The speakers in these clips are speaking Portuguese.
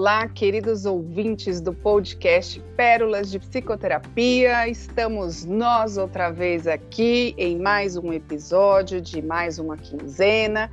Olá, queridos ouvintes do podcast Pérolas de Psicoterapia. Estamos nós outra vez aqui em mais um episódio de mais uma quinzena.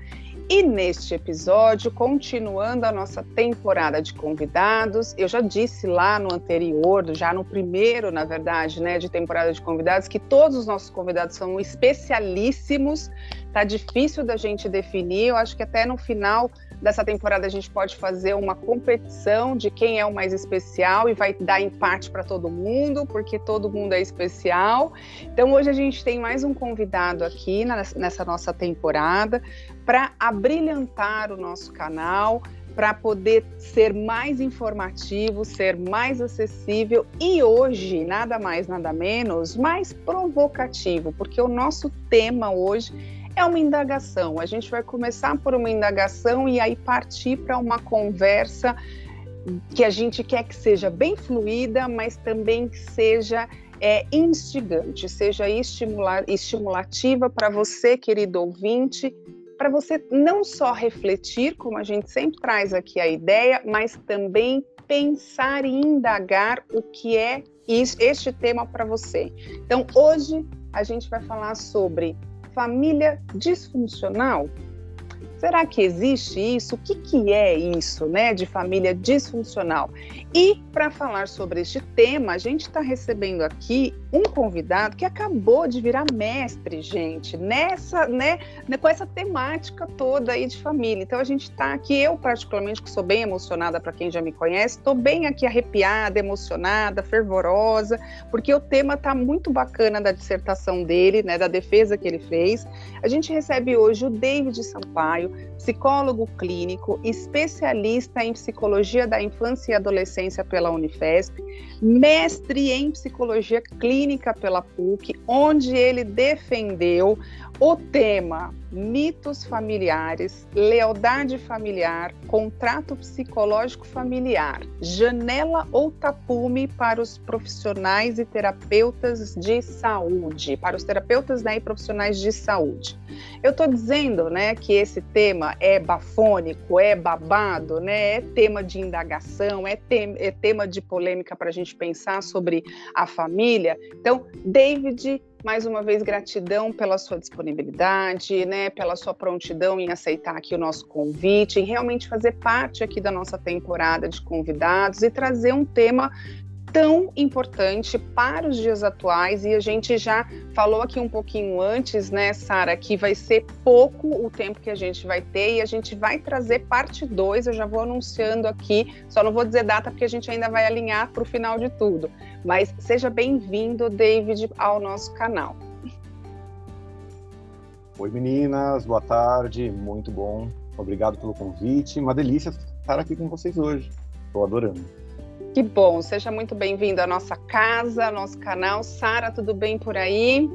E neste episódio, continuando a nossa temporada de convidados, eu já disse lá no anterior, já no primeiro, na verdade, né, de temporada de convidados, que todos os nossos convidados são especialíssimos. Tá difícil da gente definir. Eu acho que até no final dessa temporada a gente pode fazer uma competição de quem é o mais especial e vai dar empate para todo mundo, porque todo mundo é especial. Então hoje a gente tem mais um convidado aqui nessa nossa temporada para abrilhantar o nosso canal, para poder ser mais informativo, ser mais acessível e hoje, nada mais, nada menos, mais provocativo, porque o nosso tema hoje é uma indagação. A gente vai começar por uma indagação e aí partir para uma conversa que a gente quer que seja bem fluida, mas também que seja é, instigante, seja estimulativa para você, querido ouvinte, para você não só refletir, como a gente sempre traz aqui a ideia, mas também pensar e indagar o que é este tema para você. Então, hoje a gente vai falar sobre família disfuncional? Será que existe isso? O que, que é isso, né, de família disfuncional? E para falar sobre este tema, a gente está recebendo aqui um convidado que acabou de virar mestre, gente, nessa, né, né, com essa temática toda aí de família. Então a gente está aqui, eu particularmente que sou bem emocionada para quem já me conhece, estou bem aqui arrepiada, emocionada, fervorosa, porque o tema está muito bacana da dissertação dele, né, da defesa que ele fez. A gente recebe hoje o David Sampaio, psicólogo clínico, especialista em psicologia da infância e adolescência pela Unifesp, mestre em psicologia clínica pela PUC, onde ele defendeu o tema mitos familiares, lealdade familiar, contrato psicológico familiar, janela ou tapume para os profissionais e terapeutas de saúde, para os terapeutas né, e profissionais de saúde. Eu estou dizendo né, que esse tema é bafônico, é babado, né, é tema de indagação, é, é tema de polêmica para a gente pensar sobre a família. Então, David mais uma vez, gratidão pela sua disponibilidade, né, pela sua prontidão em aceitar aqui o nosso convite, em realmente fazer parte aqui da nossa temporada de convidados e trazer um tema tão importante para os dias atuais e a gente já falou aqui um pouquinho antes, né, Sara, que vai ser pouco o tempo que a gente vai ter e a gente vai trazer parte 2, eu já vou anunciando aqui, só não vou dizer data porque a gente ainda vai alinhar para o final de tudo. Mas seja bem-vindo, David, ao nosso canal. Oi meninas, boa tarde, muito bom. Obrigado pelo convite. Uma delícia estar aqui com vocês hoje. Estou adorando. Que bom, seja muito bem-vindo à nossa casa, ao nosso canal. Sara, tudo bem por aí?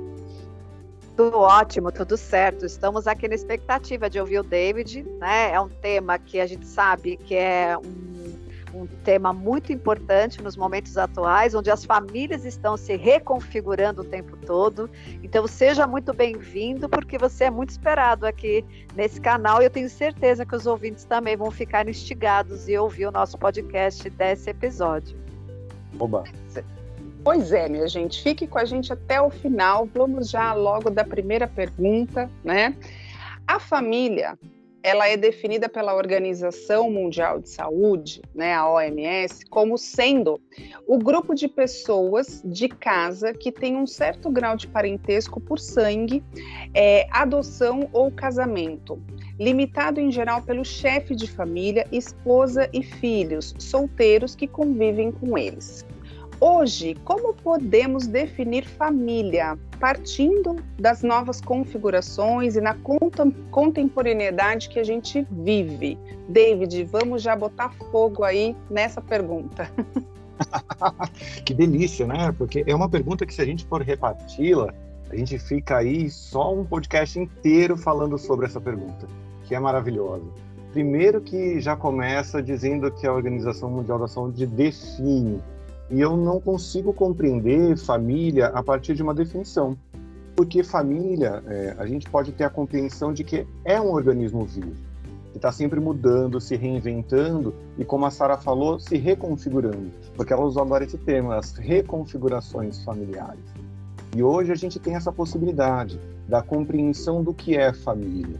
Tudo ótimo, tudo certo. Estamos aqui na expectativa de ouvir o David, né? É um tema que a gente sabe que é um um tema muito importante nos momentos atuais, onde as famílias estão se reconfigurando o tempo todo. Então, seja muito bem-vindo, porque você é muito esperado aqui nesse canal e eu tenho certeza que os ouvintes também vão ficar instigados e ouvir o nosso podcast desse episódio. Oba! Pois é, minha gente, fique com a gente até o final. Vamos já logo da primeira pergunta, né? A família ela é definida pela Organização Mundial de Saúde, né, a OMS, como sendo o grupo de pessoas de casa que tem um certo grau de parentesco por sangue, é, adoção ou casamento, limitado em geral pelo chefe de família, esposa e filhos solteiros que convivem com eles. Hoje, como podemos definir família? Partindo das novas configurações e na contemporaneidade que a gente vive. David, vamos já botar fogo aí nessa pergunta. que delícia, né? Porque é uma pergunta que, se a gente for reparti-la, a gente fica aí só um podcast inteiro falando sobre essa pergunta, que é maravilhosa. Primeiro que já começa dizendo que a Organização Mundial da Saúde define e eu não consigo compreender família a partir de uma definição. Porque família, é, a gente pode ter a compreensão de que é um organismo vivo. que está sempre mudando, se reinventando e, como a Sara falou, se reconfigurando, porque ela usou agora esse termo, as reconfigurações familiares. E hoje a gente tem essa possibilidade da compreensão do que é família.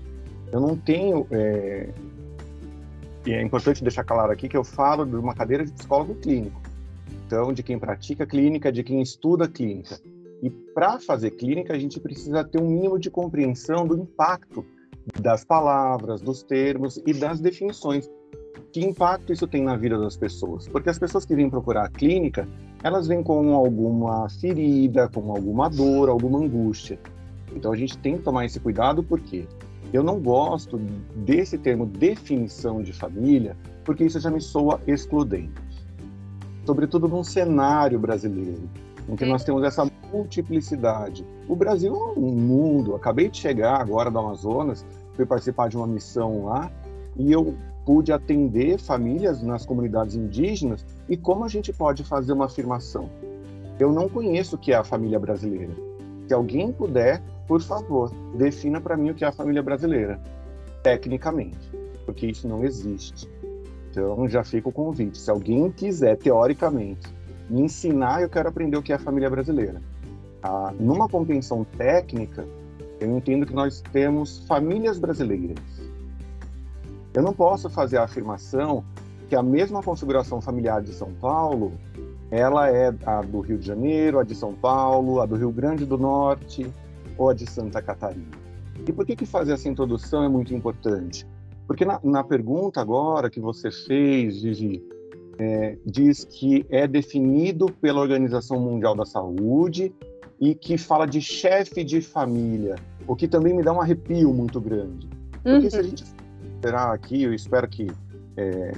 Eu não tenho. É... E é importante deixar claro aqui que eu falo de uma cadeira de psicólogo clínico. Então, de quem pratica clínica, de quem estuda clínica. E para fazer clínica, a gente precisa ter um mínimo de compreensão do impacto das palavras, dos termos e das definições. Que impacto isso tem na vida das pessoas? Porque as pessoas que vêm procurar a clínica, elas vêm com alguma ferida, com alguma dor, alguma angústia. Então a gente tem que tomar esse cuidado porque eu não gosto desse termo definição de família, porque isso já me soa excludente. Sobretudo num cenário brasileiro, em que nós temos essa multiplicidade. O Brasil é um mundo. Acabei de chegar agora do Amazonas, fui participar de uma missão lá e eu pude atender famílias nas comunidades indígenas e como a gente pode fazer uma afirmação. Eu não conheço o que é a família brasileira. Se alguém puder, por favor, defina para mim o que é a família brasileira, tecnicamente, porque isso não existe. Então já fica o convite. Se alguém quiser, teoricamente, me ensinar, eu quero aprender o que é a família brasileira. Ah, numa compreensão técnica, eu entendo que nós temos famílias brasileiras. Eu não posso fazer a afirmação que a mesma configuração familiar de São Paulo, ela é a do Rio de Janeiro, a de São Paulo, a do Rio Grande do Norte ou a de Santa Catarina. E por que que fazer essa introdução é muito importante? Porque na, na pergunta agora que você fez, Gigi, é, diz que é definido pela Organização Mundial da Saúde e que fala de chefe de família, o que também me dá um arrepio muito grande. Porque uhum. se a uhum. gente esperar aqui, eu espero que é,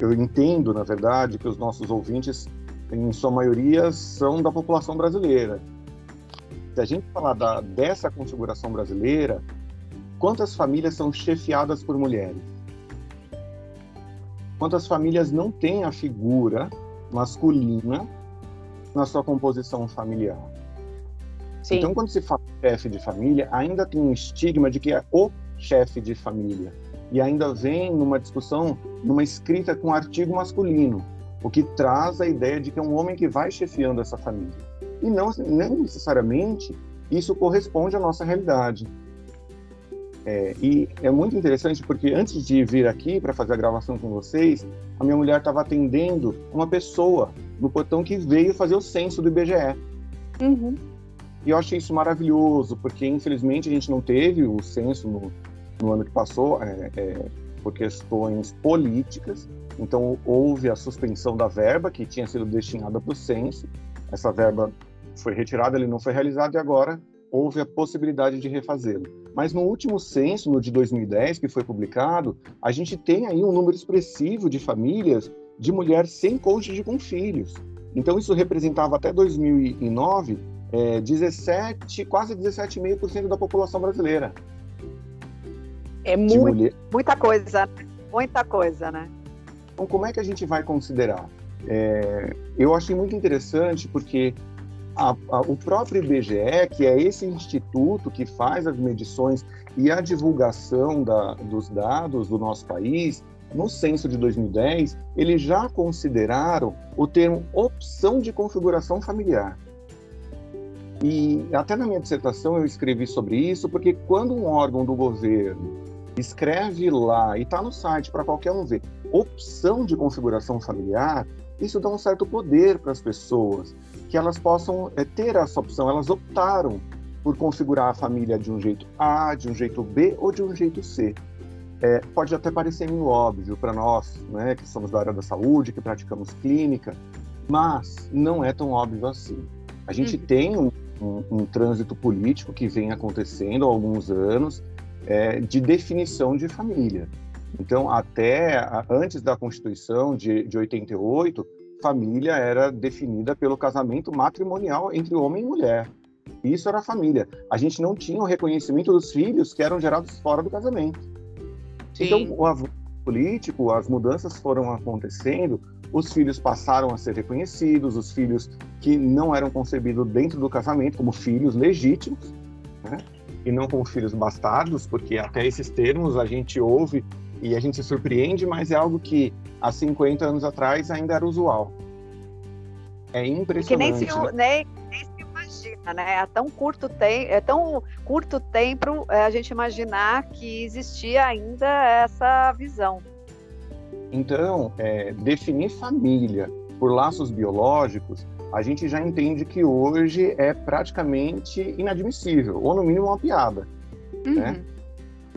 eu entendo, na verdade, que os nossos ouvintes, em sua maioria, são da população brasileira. Se a gente falar da, dessa configuração brasileira, quantas famílias são chefiadas por mulheres? Quantas famílias não têm a figura masculina na sua composição familiar? Sim. Então, quando se fala chefe de família, ainda tem um estigma de que é o chefe de família. E ainda vem numa discussão, numa escrita com artigo masculino, o que traz a ideia de que é um homem que vai chefiando essa família. E não, não necessariamente isso corresponde à nossa realidade. É, e é muito interessante porque antes de vir aqui para fazer a gravação com vocês, a minha mulher estava atendendo uma pessoa no portão que veio fazer o censo do IBGE. Uhum. E eu achei isso maravilhoso, porque infelizmente a gente não teve o censo no, no ano que passou, é, é, por questões políticas. Então houve a suspensão da verba que tinha sido destinada para o censo. Essa verba foi retirada, ele não foi realizado e agora houve a possibilidade de refazê-lo. Mas no último censo, no de 2010, que foi publicado, a gente tem aí um número expressivo de famílias de mulheres sem cônjuge com filhos. Então isso representava até 2009 é, 17, quase 17,5% da população brasileira. É muito, muita coisa, muita coisa, né? Então, como é que a gente vai considerar? É, eu achei muito interessante porque a, a, o próprio IBGE, que é esse instituto que faz as medições e a divulgação da, dos dados do nosso país, no censo de 2010, eles já consideraram o termo opção de configuração familiar. E até na minha dissertação eu escrevi sobre isso, porque quando um órgão do governo escreve lá e está no site para qualquer um ver opção de configuração familiar, isso dá um certo poder para as pessoas, que elas possam é, ter essa opção. Elas optaram por configurar a família de um jeito A, de um jeito B ou de um jeito C. É, pode até parecer meio óbvio para nós, né, que somos da área da saúde, que praticamos clínica, mas não é tão óbvio assim. A gente uhum. tem um um, um trânsito político que vem acontecendo há alguns anos é, de definição de família. Então, até antes da Constituição de, de 88, família era definida pelo casamento matrimonial entre homem e mulher. Isso era família. A gente não tinha o reconhecimento dos filhos que eram gerados fora do casamento. Sim. Então, o avanço político, as mudanças foram acontecendo os filhos passaram a ser reconhecidos, os filhos que não eram concebidos dentro do casamento como filhos legítimos, né? e não como filhos bastardos, porque até esses termos a gente ouve e a gente se surpreende, mas é algo que há 50 anos atrás ainda era usual. É impressionante. Que nem se, né? nem, nem se imagina, né? É tão curto tempo, é tão curto tempo é, a gente imaginar que existia ainda essa visão. Então, é, definir família por laços biológicos, a gente já entende que hoje é praticamente inadmissível, ou no mínimo uma piada. Uhum. Né?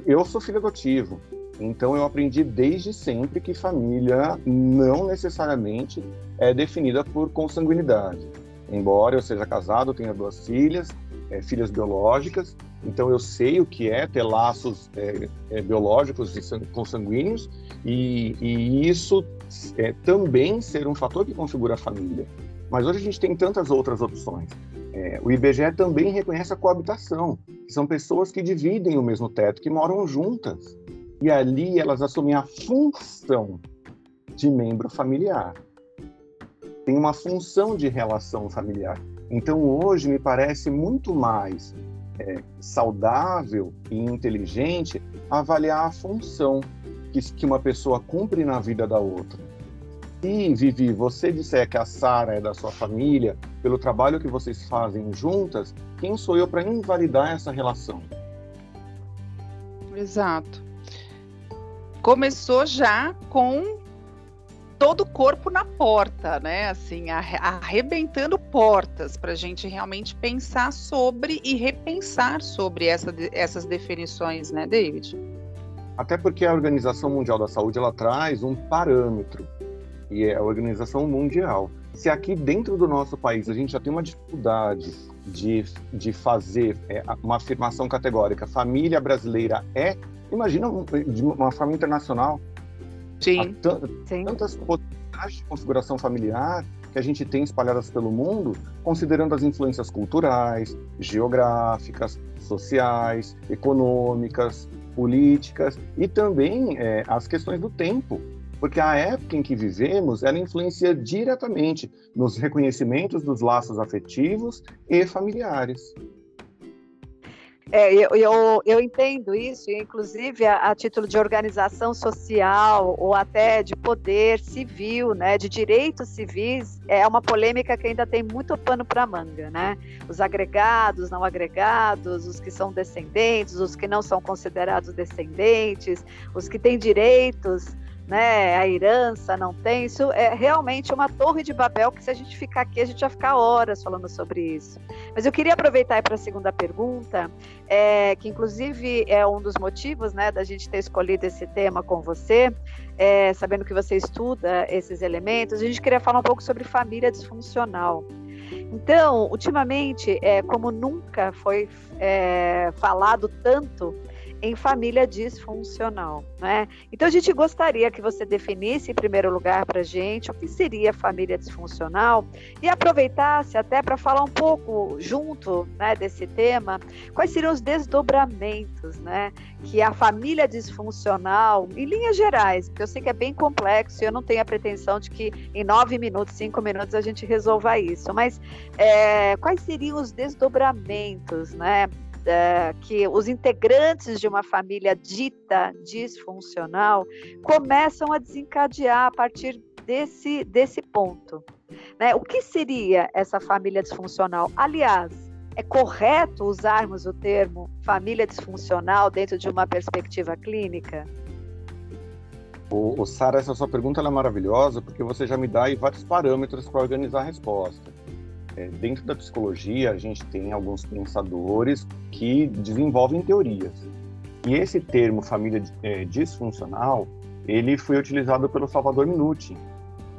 Eu sou filho adotivo, então eu aprendi desde sempre que família não necessariamente é definida por consanguinidade. Embora eu seja casado, tenha duas filhas, é, filhas biológicas, então eu sei o que é ter laços é, é, biológicos e consanguíneos e, e isso é, também ser um fator que configura a família. Mas hoje a gente tem tantas outras opções. É, o IBGE também reconhece a coabitação, que são pessoas que dividem o mesmo teto, que moram juntas. E ali elas assumem a função de membro familiar. Tem uma função de relação familiar. Então hoje me parece muito mais é, saudável e inteligente avaliar a função que, que uma pessoa cumpre na vida da outra. Se, Vivi, você disser que a Sara é da sua família, pelo trabalho que vocês fazem juntas, quem sou eu para invalidar essa relação? Exato. Começou já com todo o corpo na porta, né? Assim, arrebentando portas para a gente realmente pensar sobre e repensar sobre essa, essas definições, né, David? Até porque a Organização Mundial da Saúde ela traz um parâmetro e é a Organização Mundial. Se aqui dentro do nosso país a gente já tem uma dificuldade de, de fazer é, uma afirmação categórica, família brasileira é, imagina de uma forma internacional, Sim. Sim. Tantas possibilidades de configuração familiar que a gente tem espalhadas pelo mundo, considerando as influências culturais, geográficas, sociais, econômicas, políticas e também é, as questões do tempo. Porque a época em que vivemos, ela influencia diretamente nos reconhecimentos dos laços afetivos e familiares. É, eu, eu, eu, entendo isso, inclusive a, a, título de organização social ou até de poder civil, né, de direitos civis, é uma polêmica que ainda tem muito pano para manga, né? Os agregados, não agregados, os que são descendentes, os que não são considerados descendentes, os que têm direitos né, a herança não tem, isso é realmente uma torre de Babel que se a gente ficar aqui, a gente vai ficar horas falando sobre isso. Mas eu queria aproveitar para a segunda pergunta, é, que inclusive é um dos motivos né, da gente ter escolhido esse tema com você, é, sabendo que você estuda esses elementos, a gente queria falar um pouco sobre família disfuncional. Então, ultimamente, é, como nunca foi é, falado tanto em família disfuncional, né? Então a gente gostaria que você definisse em primeiro lugar para gente o que seria família disfuncional e aproveitasse até para falar um pouco junto, né, desse tema, quais seriam os desdobramentos, né, que a família disfuncional, em linhas gerais, porque eu sei que é bem complexo e eu não tenho a pretensão de que em nove minutos, cinco minutos a gente resolva isso, mas é, quais seriam os desdobramentos, né? Uh, que os integrantes de uma família dita disfuncional começam a desencadear a partir desse, desse ponto. Né? O que seria essa família disfuncional? Aliás, é correto usarmos o termo família disfuncional dentro de uma perspectiva clínica? O, o Sara, essa sua pergunta é maravilhosa porque você já me dá vários parâmetros para organizar a resposta. É, dentro da psicologia, a gente tem alguns pensadores que desenvolvem teorias. E esse termo família é, disfuncional, ele foi utilizado pelo Salvador Minuti,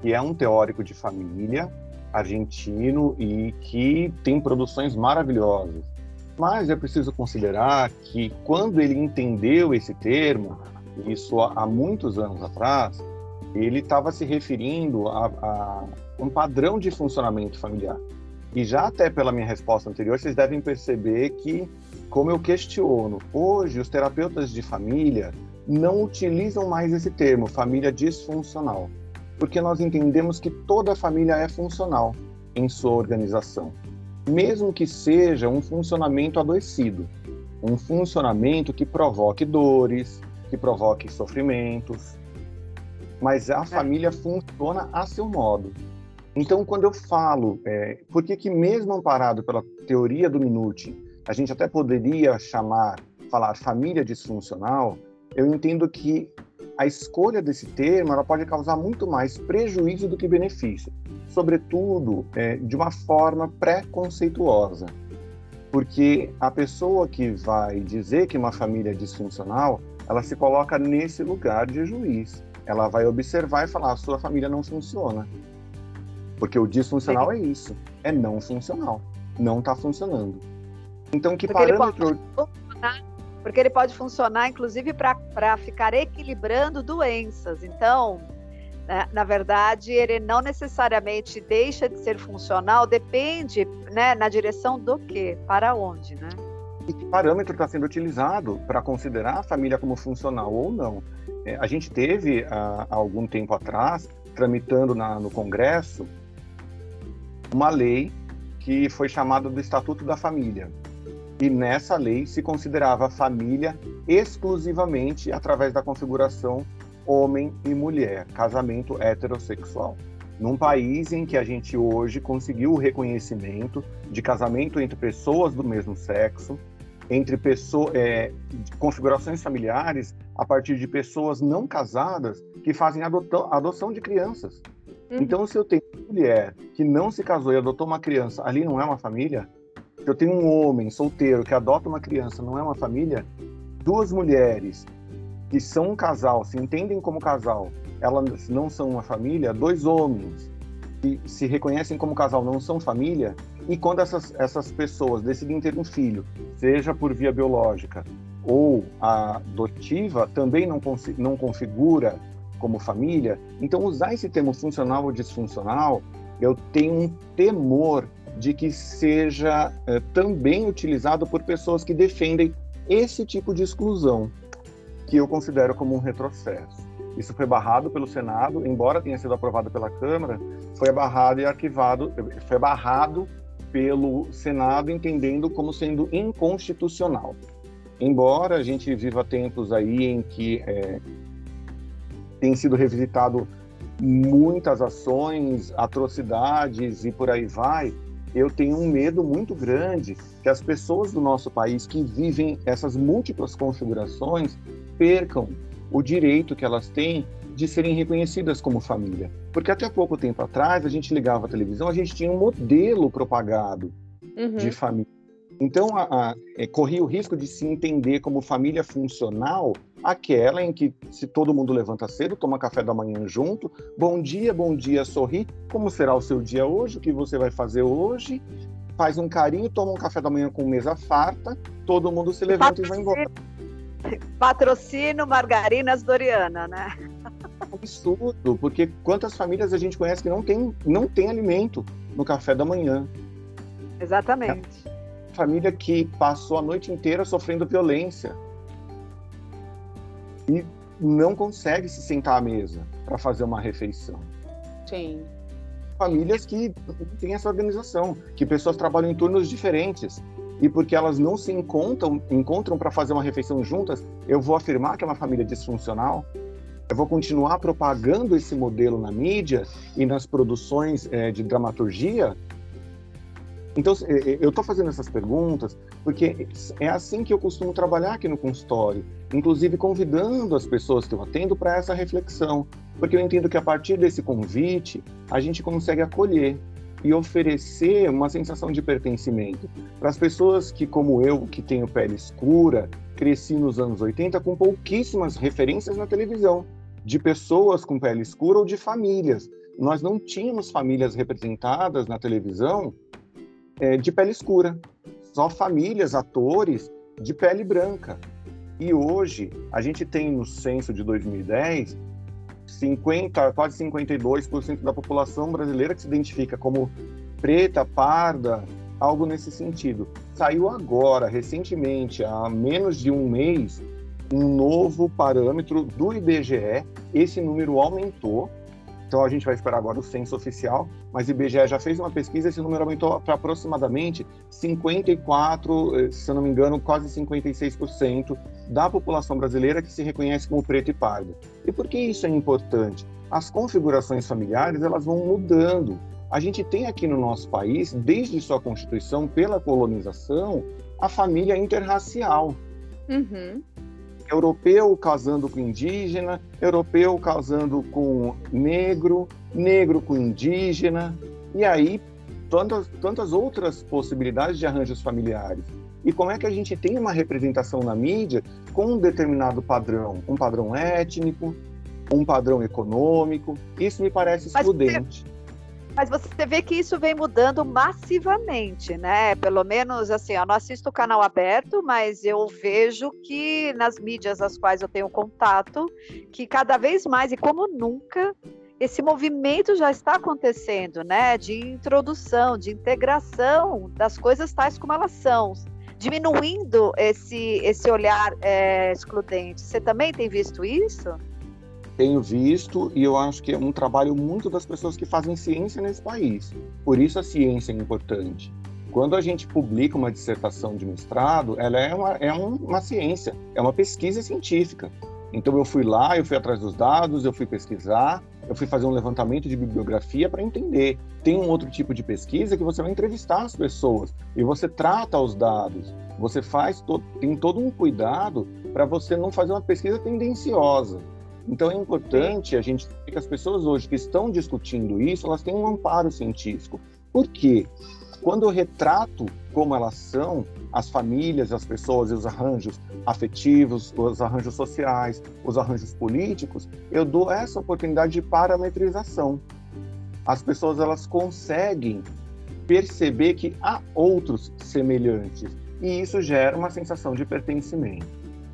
que é um teórico de família argentino e que tem produções maravilhosas. Mas é preciso considerar que quando ele entendeu esse termo, isso há muitos anos atrás, ele estava se referindo a, a um padrão de funcionamento familiar. E já até pela minha resposta anterior, vocês devem perceber que, como eu questiono, hoje os terapeutas de família não utilizam mais esse termo, família disfuncional, porque nós entendemos que toda família é funcional em sua organização, mesmo que seja um funcionamento adoecido, um funcionamento que provoque dores, que provoque sofrimentos, mas a é. família funciona a seu modo. Então, quando eu falo, é, por que, mesmo amparado pela teoria do Minuti, a gente até poderia chamar, falar família disfuncional, eu entendo que a escolha desse termo ela pode causar muito mais prejuízo do que benefício, sobretudo é, de uma forma preconceituosa. Porque a pessoa que vai dizer que uma família é disfuncional, ela se coloca nesse lugar de juiz. Ela vai observar e falar: a sua família não funciona. Porque o disfuncional é isso, é não funcional, não está funcionando. Então, que Porque parâmetro porque ele pode funcionar, inclusive, para ficar equilibrando doenças. Então, né, na verdade, ele não necessariamente deixa de ser funcional, depende né, na direção do que, para onde, né? E que parâmetro está sendo utilizado para considerar a família como funcional ou não? É, a gente teve, há, há, algum tempo atrás, tramitando na, no Congresso, uma lei que foi chamada do Estatuto da Família, e nessa lei se considerava família exclusivamente através da configuração homem e mulher, casamento heterossexual. Num país em que a gente hoje conseguiu o reconhecimento de casamento entre pessoas do mesmo sexo, entre pessoas, é, configurações familiares a partir de pessoas não casadas que fazem adoção de crianças. Uhum. Então, se eu tenho uma mulher que não se casou e adotou uma criança, ali não é uma família? Se eu tenho um homem solteiro que adota uma criança, não é uma família? Duas mulheres que são um casal, se entendem como casal, elas não são uma família? Dois homens que se reconhecem como casal, não são família? E quando essas, essas pessoas decidem ter um filho, seja por via biológica ou adotiva, também não, não configura como família. Então, usar esse termo funcional ou disfuncional, eu tenho um temor de que seja é, também utilizado por pessoas que defendem esse tipo de exclusão, que eu considero como um retrocesso. Isso foi barrado pelo Senado, embora tenha sido aprovado pela Câmara, foi barrado e arquivado, foi barrado pelo Senado, entendendo como sendo inconstitucional. Embora a gente viva tempos aí em que é, tem sido revisitado muitas ações, atrocidades e por aí vai, eu tenho um medo muito grande que as pessoas do nosso país que vivem essas múltiplas configurações percam o direito que elas têm de serem reconhecidas como família. Porque até pouco tempo atrás, a gente ligava a televisão, a gente tinha um modelo propagado uhum. de família. Então, a, a, é, corria o risco de se entender como família funcional aquela em que se todo mundo levanta cedo, toma café da manhã junto, bom dia, bom dia, sorri, como será o seu dia hoje, o que você vai fazer hoje, faz um carinho, toma um café da manhã com mesa farta, todo mundo se levanta Patrocínio, e vai embora. Patrocínio Margarinas Doriana, né? Absurdo, porque quantas famílias a gente conhece que não tem, não tem alimento no café da manhã. Exatamente família que passou a noite inteira sofrendo violência e não consegue se sentar à mesa para fazer uma refeição. Sim. Famílias que têm essa organização, que pessoas trabalham em turnos diferentes e porque elas não se encontram encontram para fazer uma refeição juntas, eu vou afirmar que é uma família disfuncional. Eu vou continuar propagando esse modelo na mídia e nas produções é, de dramaturgia então, é, é, eu estou fazendo essas perguntas porque é assim que eu costumo trabalhar aqui no consultório, inclusive convidando as pessoas que eu atendo para essa reflexão, porque eu entendo que a partir desse convite a gente consegue acolher e oferecer uma sensação de pertencimento para as pessoas que, como eu, que tenho pele escura, cresci nos anos 80 com pouquíssimas referências na televisão de pessoas com pele escura ou de famílias. Nós não tínhamos famílias representadas na televisão é, de pele escura, só famílias, atores de pele branca. E hoje a gente tem no censo de 2010 50, quase 52% da população brasileira que se identifica como preta, parda, algo nesse sentido. Saiu agora, recentemente, há menos de um mês, um novo parâmetro do IBGE. Esse número aumentou Então a gente vai esperar agora o censo oficial, mas o IBGE já fez uma pesquisa e esse número aumentou para aproximadamente 54, eh, se eu não me engano, quase 56% da população brasileira que se reconhece como preto e pardo. E por que isso é importante? As configurações familiares elas vão mudando. A gente tem aqui no nosso país, desde sua constituição, pela colonização, a família interracial. Uhum europeu casando com indígena, europeu casando com negro, negro com indígena, e aí tantas, tantas outras possibilidades de arranjos familiares. E como é que a gente tem uma representação na mídia com um determinado padrão, um padrão étnico, um padrão econômico? Isso me parece excludente. Mas mas você vê que isso vem mudando massivamente, né? Pelo menos assim, eu não assisto o canal aberto, mas eu vejo que nas mídias às quais eu tenho contato, que cada vez mais e como nunca esse movimento já está acontecendo, né? De introdução, de integração das coisas tais como elas são, diminuindo esse esse olhar é, excludente. Você também tem visto isso? Tenho visto e eu acho que é um trabalho muito das pessoas que fazem ciência nesse país. Por isso a ciência é importante. Quando a gente publica uma dissertação de mestrado, ela é uma, é uma ciência, é uma pesquisa científica. Então eu fui lá, eu fui atrás dos dados, eu fui pesquisar, eu fui fazer um levantamento de bibliografia para entender. Tem um outro tipo de pesquisa que você vai entrevistar as pessoas e você trata os dados. Você faz to tem todo um cuidado para você não fazer uma pesquisa tendenciosa. Então é importante a gente que as pessoas hoje que estão discutindo isso, elas têm um amparo científico. Por quê? Quando eu retrato como elas são, as famílias, as pessoas e os arranjos afetivos, os arranjos sociais, os arranjos políticos, eu dou essa oportunidade de parametrização. As pessoas elas conseguem perceber que há outros semelhantes e isso gera uma sensação de pertencimento.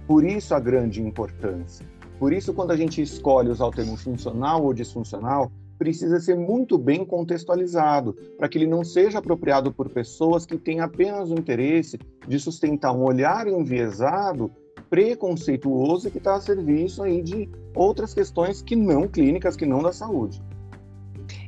Por isso a grande importância. Por isso, quando a gente escolhe usar o termo funcional ou disfuncional, precisa ser muito bem contextualizado, para que ele não seja apropriado por pessoas que têm apenas o interesse de sustentar um olhar enviesado, preconceituoso, que está a serviço aí de outras questões que não clínicas, que não da saúde.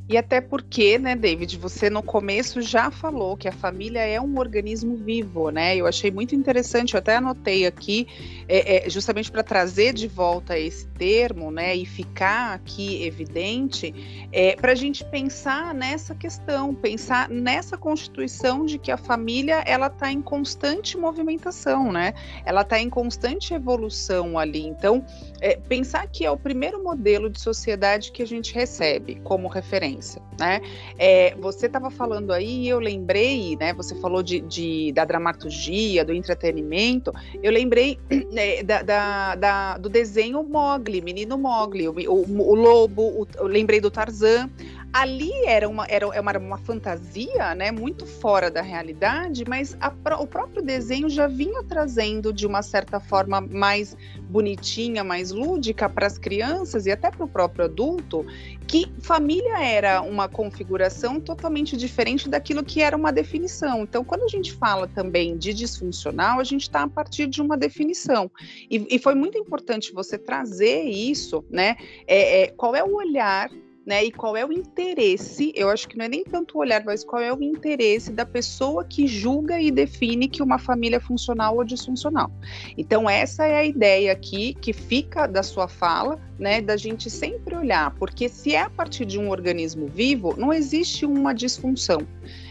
E até porque, né, David, você no começo já falou que a família é um organismo vivo, né? Eu achei muito interessante, eu até anotei aqui, é, é, justamente para trazer de volta esse termo, né, e ficar aqui evidente, é, para a gente pensar nessa questão, pensar nessa constituição de que a família ela está em constante movimentação, né? Ela está em constante evolução ali. Então, é, pensar que é o primeiro modelo de sociedade que a gente recebe como referência né? É, você estava falando aí, eu lembrei, né? Você falou de, de, da dramaturgia, do entretenimento. Eu lembrei é, da, da, da, do desenho Mogli, Menino Mogli, o, o, o lobo. O, eu lembrei do Tarzan ali era uma, era, era uma, uma fantasia, né, muito fora da realidade, mas a, o próprio desenho já vinha trazendo de uma certa forma mais bonitinha, mais lúdica para as crianças e até para o próprio adulto, que família era uma configuração totalmente diferente daquilo que era uma definição. Então, quando a gente fala também de disfuncional, a gente está a partir de uma definição. E, e, foi muito importante você trazer isso, né? É, é, qual é o olhar né? E qual é o interesse? Eu acho que não é nem tanto o olhar, mas qual é o interesse da pessoa que julga e define que uma família é funcional ou disfuncional. Então, essa é a ideia aqui que fica da sua fala, né? Da gente sempre olhar, porque se é a partir de um organismo vivo, não existe uma disfunção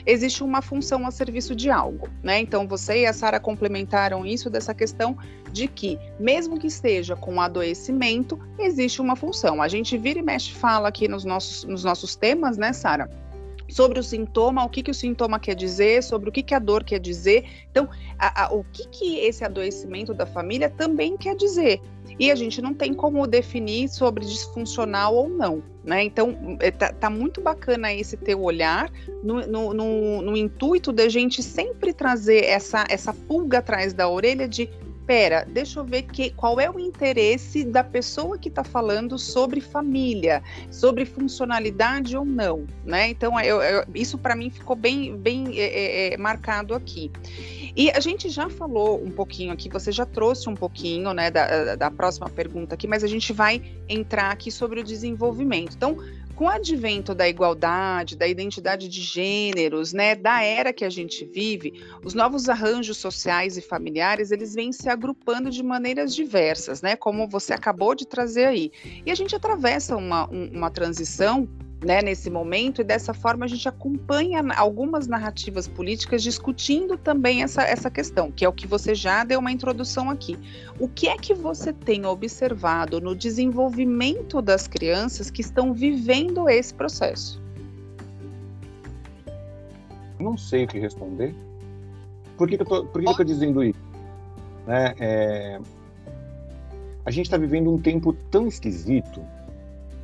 existe uma função a serviço de algo, né? Então você e a Sara complementaram isso dessa questão de que, mesmo que esteja com adoecimento, existe uma função. A gente vira e mexe fala aqui nos nossos, nos nossos temas, né, Sara? sobre o sintoma, o que, que o sintoma quer dizer, sobre o que, que a dor quer dizer. Então, a, a, o que, que esse adoecimento da família também quer dizer. E a gente não tem como definir sobre disfuncional ou não. Né? Então, é, tá, tá, muito bacana esse teu olhar no, no, no, no intuito da gente sempre trazer essa, essa pulga atrás da orelha de pera, deixa eu ver que, qual é o interesse da pessoa que está falando sobre família, sobre funcionalidade ou não, né? Então, eu, eu, isso para mim ficou bem, bem é, é, é, marcado aqui. E a gente já falou um pouquinho aqui, você já trouxe um pouquinho, né, da, da próxima pergunta aqui, mas a gente vai entrar aqui sobre o desenvolvimento. Então, com o advento da igualdade, da identidade de gêneros, né, da era que a gente vive, os novos arranjos sociais e familiares, eles vêm se agrupando de maneiras diversas, né, como você acabou de trazer aí. E a gente atravessa uma, uma transição né, nesse momento, e dessa forma a gente acompanha algumas narrativas políticas discutindo também essa, essa questão, que é o que você já deu uma introdução aqui. O que é que você tem observado no desenvolvimento das crianças que estão vivendo esse processo? Não sei o que responder. Por que, que eu estou dizendo isso? Né, é, a gente está vivendo um tempo tão esquisito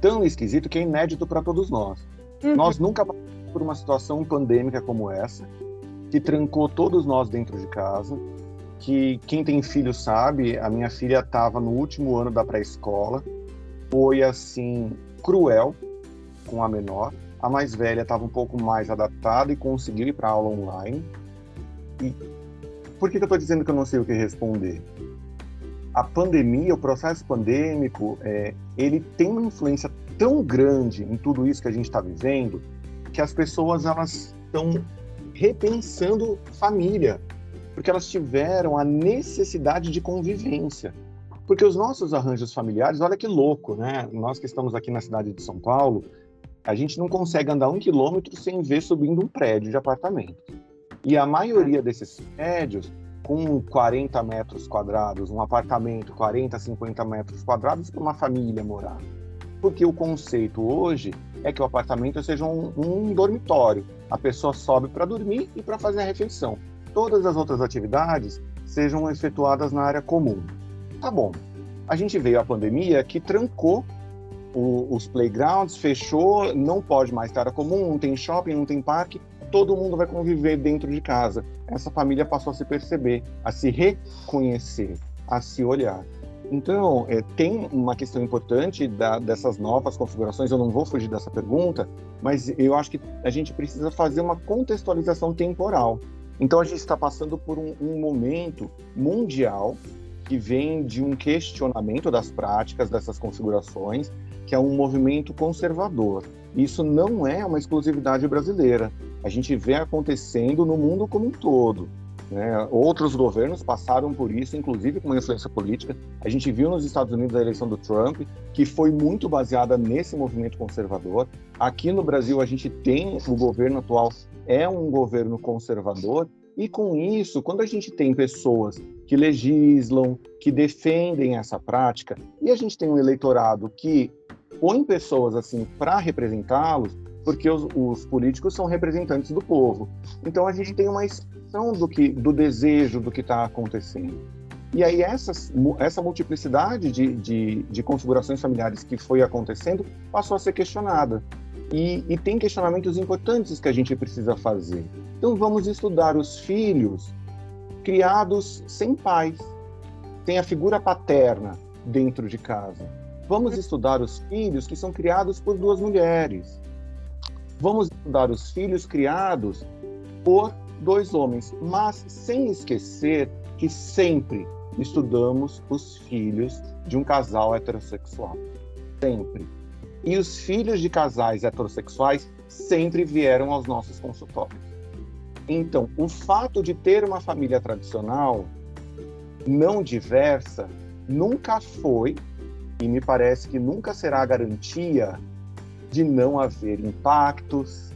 tão esquisito que é inédito para todos nós. Uhum. Nós nunca passamos por uma situação pandêmica como essa, que trancou todos nós dentro de casa, que quem tem filho sabe, a minha filha estava no último ano da pré-escola, foi assim cruel com a menor, a mais velha estava um pouco mais adaptada e conseguiu ir para aula online. E por que, que eu estou dizendo que eu não sei o que responder? A pandemia, o processo pandêmico, é, ele tem uma influência tão grande em tudo isso que a gente está vivendo que as pessoas elas estão repensando família, porque elas tiveram a necessidade de convivência. Porque os nossos arranjos familiares, olha que louco, né? Nós que estamos aqui na cidade de São Paulo, a gente não consegue andar um quilômetro sem ver subindo um prédio de apartamento. E a maioria desses prédios com 40 metros quadrados, um apartamento 40, 50 metros quadrados para uma família morar. Porque o conceito hoje é que o apartamento seja um, um dormitório. A pessoa sobe para dormir e para fazer a refeição. Todas as outras atividades sejam efetuadas na área comum. Tá bom. A gente veio a pandemia que trancou o, os playgrounds, fechou, não pode mais ter área comum, não tem shopping, não tem parque todo mundo vai conviver dentro de casa. Essa família passou a se perceber, a se reconhecer, a se olhar. Então, é, tem uma questão importante da, dessas novas configurações, eu não vou fugir dessa pergunta, mas eu acho que a gente precisa fazer uma contextualização temporal. Então, a gente está passando por um, um momento mundial que vem de um questionamento das práticas dessas configurações, que é um movimento conservador. Isso não é uma exclusividade brasileira a gente vê acontecendo no mundo como um todo. Né? Outros governos passaram por isso, inclusive com uma influência política. A gente viu nos Estados Unidos a eleição do Trump, que foi muito baseada nesse movimento conservador. Aqui no Brasil, a gente tem o governo atual é um governo conservador. E com isso, quando a gente tem pessoas que legislam, que defendem essa prática, e a gente tem um eleitorado que põe pessoas assim para representá-los, porque os, os, políticos são representantes do povo. Então a gente tem uma expressão do que, do desejo do que está acontecendo. E aí essas, essa multiplicidade de, de, de, configurações familiares que foi acontecendo passou a ser questionada. E, e tem questionamentos importantes que a gente precisa fazer. Então vamos estudar os filhos criados sem pais, sem a figura paterna dentro de casa. Vamos estudar os filhos que são criados por duas mulheres Vamos estudar os filhos criados por dois homens, mas sem esquecer que sempre estudamos os filhos de um casal heterossexual. Sempre. E os filhos de casais heterossexuais sempre vieram aos nossos consultórios. Então, o fato de ter uma família tradicional não diversa nunca foi e me parece que nunca será garantia de não haver impactos,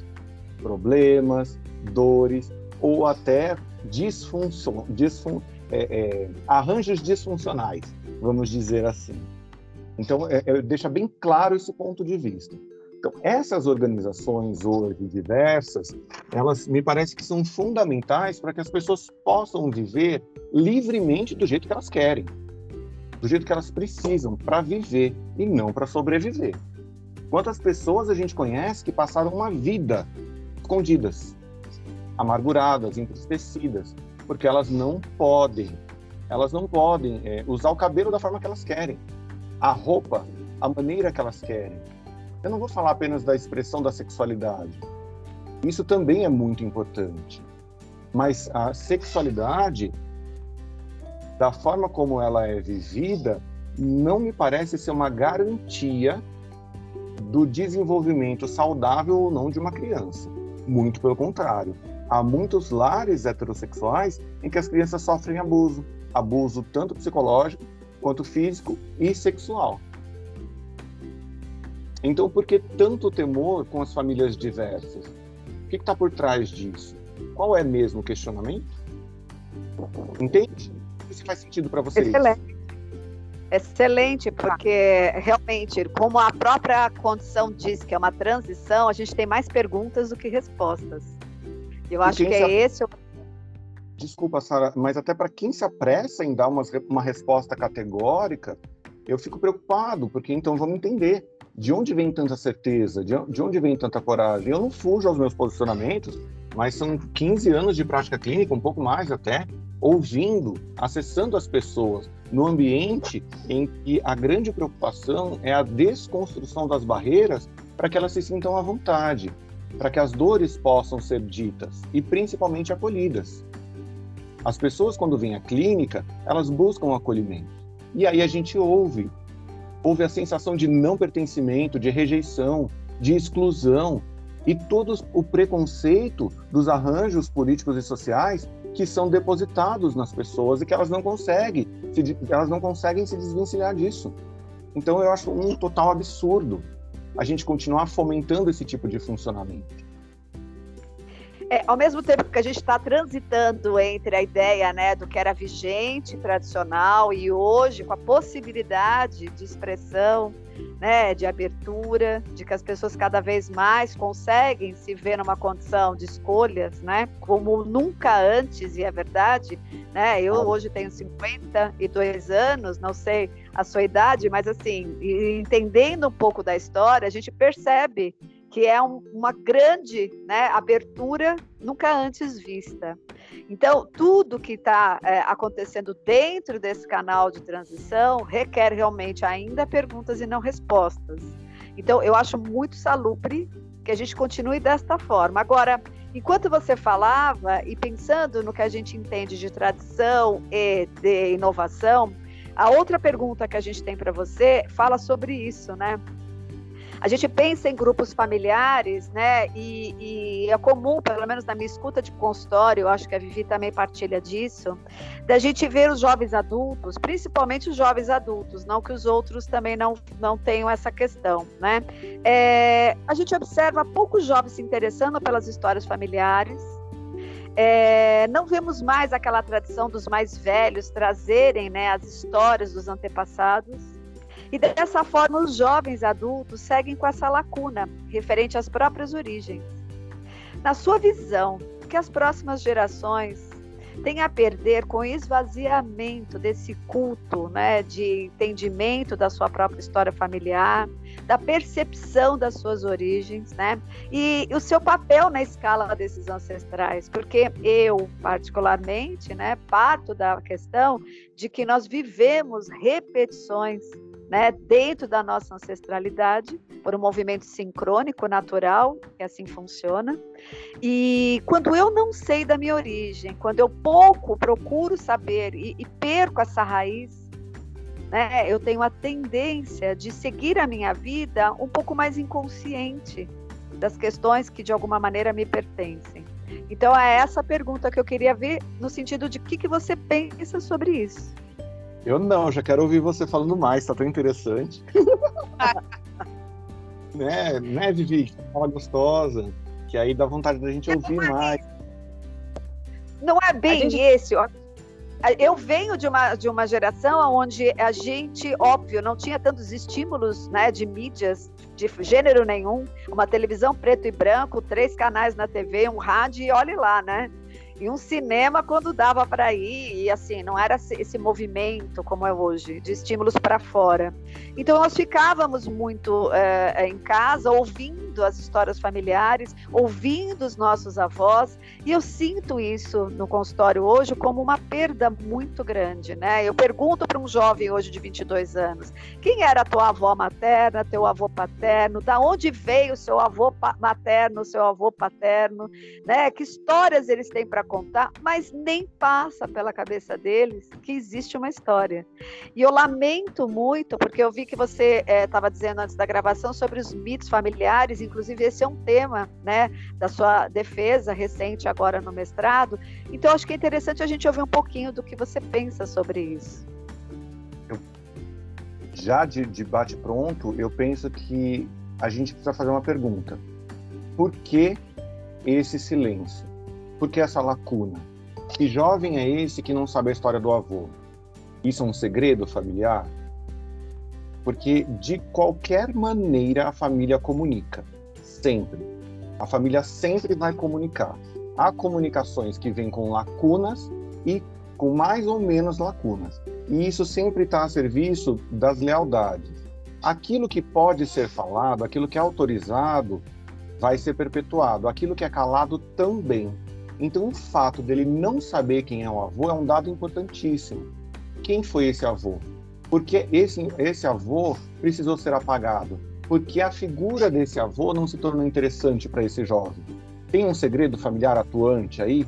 problemas, dores ou até disfunção, disfun, é, é, arranjos disfuncionais, vamos dizer assim. Então, é, é, deixa bem claro esse ponto de vista. Então, essas organizações hoje diversas, elas me parece que são fundamentais para que as pessoas possam viver livremente do jeito que elas querem, do jeito que elas precisam para viver e não para sobreviver. Quantas pessoas a gente conhece que passaram uma vida escondidas, amarguradas, entristecidas, porque elas não podem, elas não podem é, usar o cabelo da forma que elas querem, a roupa, a maneira que elas querem. Eu não vou falar apenas da expressão da sexualidade. Isso também é muito importante. Mas a sexualidade, da forma como ela é vivida, não me parece ser uma garantia do desenvolvimento saudável ou não de uma criança. Muito pelo contrário. Há muitos lares heterossexuais em que as crianças sofrem abuso, abuso tanto psicológico quanto físico e sexual. Então, por que tanto temor com as famílias diversas? O que está por trás disso? Qual é mesmo o questionamento? Entende? Isso faz sentido para vocês? Excelente. Excelente, porque realmente, como a própria condição diz que é uma transição, a gente tem mais perguntas do que respostas. Eu acho que é esse o Desculpa, Sara, mas até para quem se apressa em dar uma, uma resposta categórica, eu fico preocupado, porque então vamos entender de onde vem tanta certeza, de, de onde vem tanta coragem. Eu não fujo aos meus posicionamentos, mas são 15 anos de prática clínica, um pouco mais até, ouvindo, acessando as pessoas no ambiente em que a grande preocupação é a desconstrução das barreiras para que elas se sintam à vontade, para que as dores possam ser ditas e principalmente acolhidas. As pessoas, quando vêm à clínica, elas buscam acolhimento. E aí a gente ouve. Houve a sensação de não pertencimento, de rejeição, de exclusão e todo o preconceito dos arranjos políticos e sociais que são depositados nas pessoas e que elas não conseguem, se, elas não conseguem se desvencilhar disso. Então eu acho um total absurdo a gente continuar fomentando esse tipo de funcionamento. É, ao mesmo tempo que a gente está transitando entre a ideia né, do que era vigente, tradicional, e hoje, com a possibilidade de expressão, né, de abertura, de que as pessoas cada vez mais conseguem se ver numa condição de escolhas, né, como nunca antes, e é verdade, né, eu hoje tenho 52 anos, não sei a sua idade, mas assim, entendendo um pouco da história, a gente percebe que é um, uma grande né, abertura nunca antes vista. Então, tudo que está é, acontecendo dentro desse canal de transição requer realmente ainda perguntas e não respostas. Então, eu acho muito salubre que a gente continue desta forma. Agora, enquanto você falava e pensando no que a gente entende de tradição e de inovação, a outra pergunta que a gente tem para você fala sobre isso, né? A gente pensa em grupos familiares, né? E, e, é comum, pelo menos na minha escuta de consultório, eu acho que a Vivi também partilha disso, da gente ver os jovens adultos, principalmente os jovens adultos, não que os outros também não, não tenham essa questão, né? É, a gente observa poucos jovens se interessando pelas histórias familiares, é, não vemos mais aquela tradição dos mais velhos trazerem né, as histórias dos antepassados. E dessa forma, os jovens adultos seguem com essa lacuna referente às próprias origens. Na sua visão, que as próximas gerações têm a perder com o esvaziamento desse culto né, de entendimento da sua própria história familiar, da percepção das suas origens, né? E o seu papel na escala desses ancestrais, porque eu, particularmente, né, parto da questão de que nós vivemos repetições né, dentro da nossa ancestralidade, por um movimento sincrônico, natural, que assim funciona. E quando eu não sei da minha origem, quando eu pouco procuro saber e, e perco essa raiz, né, eu tenho a tendência de seguir a minha vida um pouco mais inconsciente das questões que de alguma maneira me pertencem. Então é essa pergunta que eu queria ver no sentido de o que, que você pensa sobre isso. Eu não, já quero ouvir você falando mais, tá tão interessante. né, né, Vivi? Fala gostosa, que aí dá vontade da gente ouvir mais. Não é bem gente... esse, ó. Eu venho de uma, de uma geração onde a gente, óbvio, não tinha tantos estímulos né, de mídias de gênero nenhum, uma televisão preto e branco, três canais na TV, um rádio e olhe lá, né? E um cinema quando dava para ir, e assim, não era esse movimento como é hoje, de estímulos para fora. Então nós ficávamos muito é, em casa, ouvindo as histórias familiares, ouvindo os nossos avós, e eu sinto isso no consultório hoje como uma perda muito grande, né? Eu pergunto para um jovem hoje de 22 anos, quem era a tua avó materna, teu avô paterno, da onde veio o seu avô materno, seu avô paterno, né? Que histórias eles têm para contar, mas nem passa pela cabeça deles que existe uma história. E eu lamento muito, porque eu vi que você estava é, dizendo antes da gravação sobre os mitos familiares, inclusive esse é um tema né, da sua defesa recente agora no mestrado. Então, acho que é interessante a gente ouvir um pouquinho do que você pensa sobre isso. Já de, de bate-pronto, eu penso que a gente precisa fazer uma pergunta. Por que esse silêncio? Por que essa lacuna? Que jovem é esse que não sabe a história do avô? Isso é um segredo familiar? Porque de qualquer maneira a família comunica, sempre. A família sempre vai comunicar. Há comunicações que vêm com lacunas e com mais ou menos lacunas. E isso sempre está a serviço das lealdades. Aquilo que pode ser falado, aquilo que é autorizado, vai ser perpetuado. Aquilo que é calado também. Então, o fato dele não saber quem é o avô é um dado importantíssimo. Quem foi esse avô? Porque esse, esse avô precisou ser apagado? Porque a figura desse avô não se tornou interessante para esse jovem. Tem um segredo familiar atuante aí?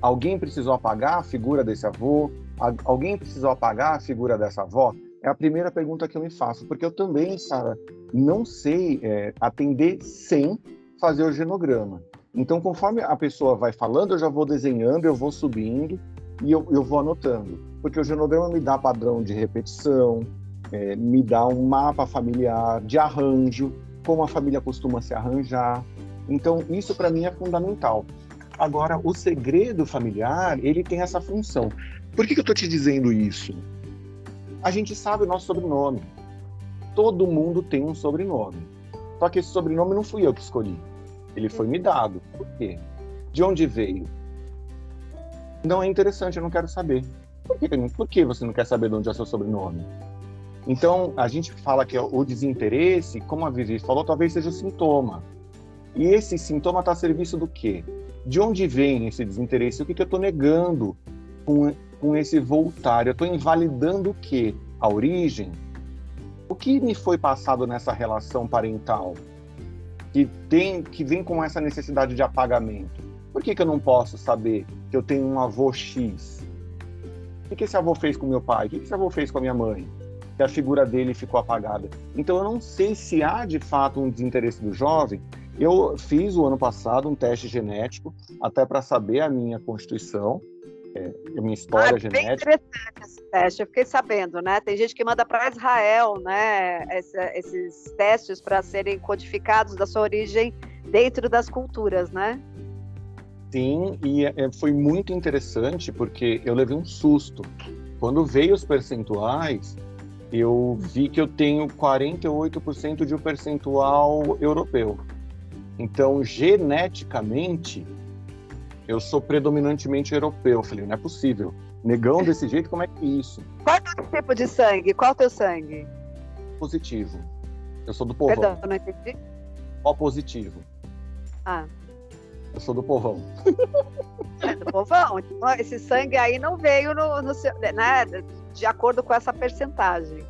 Alguém precisou apagar a figura desse avô? Alguém precisou apagar a figura dessa avó? É a primeira pergunta que eu me faço, porque eu também, Sara, não sei é, atender sem fazer o genograma. Então, conforme a pessoa vai falando, eu já vou desenhando, eu vou subindo e eu, eu vou anotando. Porque o genograma me dá padrão de repetição, é, me dá um mapa familiar de arranjo, como a família costuma se arranjar. Então, isso para mim é fundamental. Agora, o segredo familiar, ele tem essa função. Por que, que eu estou te dizendo isso? A gente sabe o nosso sobrenome. Todo mundo tem um sobrenome. Só que esse sobrenome não fui eu que escolhi. Ele foi me dado. Por quê? De onde veio? Não é interessante, eu não quero saber. Por que, por que você não quer saber de onde é seu sobrenome? Então, a gente fala que o desinteresse, como a Vivi falou, talvez seja sintoma. E esse sintoma está a serviço do quê? De onde vem esse desinteresse? O que, que eu estou negando com, com esse voltar? Eu estou invalidando o quê? A origem? O que me foi passado nessa relação parental? Que tem que vem com essa necessidade de apagamento. Por que, que eu não posso saber que eu tenho um avô X? O que, que esse avô fez com meu pai? O que, que esse avô fez com a minha mãe? Que a figura dele ficou apagada. Então eu não sei se há de fato um desinteresse do jovem. Eu fiz o ano passado um teste genético até para saber a minha constituição é, minha história ah, genética. Bem interessante esse teste, eu fiquei sabendo, né? Tem gente que manda para Israel, né? Esse, esses testes para serem codificados da sua origem dentro das culturas, né? Sim, e é, foi muito interessante porque eu levei um susto. Quando veio os percentuais, eu vi que eu tenho 48% de um percentual europeu. Então, geneticamente, eu sou predominantemente europeu. Eu falei, não é possível. Negão desse jeito, como é que é isso? Qual é o tipo de sangue? Qual é o teu sangue? Positivo. Eu sou do povão. Perdão, não entendi. O positivo. Ah. Eu sou do povão. É do povão. Então, esse sangue aí não veio no, no né, de acordo com essa percentagem.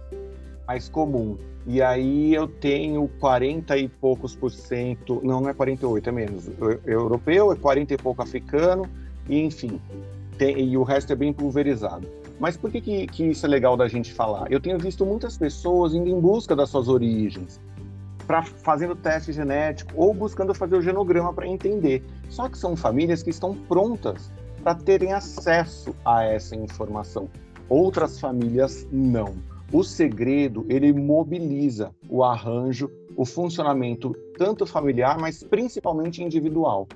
Mais comum. E aí eu tenho 40 e poucos por cento, não, não é 48, é menos. Europeu é 40 e pouco africano, e enfim. Tem, e o resto é bem pulverizado. Mas por que, que, que isso é legal da gente falar? Eu tenho visto muitas pessoas indo em busca das suas origens, para fazendo teste genético ou buscando fazer o genograma para entender. Só que são famílias que estão prontas para terem acesso a essa informação. Outras famílias não. O segredo, ele mobiliza o arranjo, o funcionamento tanto familiar, mas principalmente individual.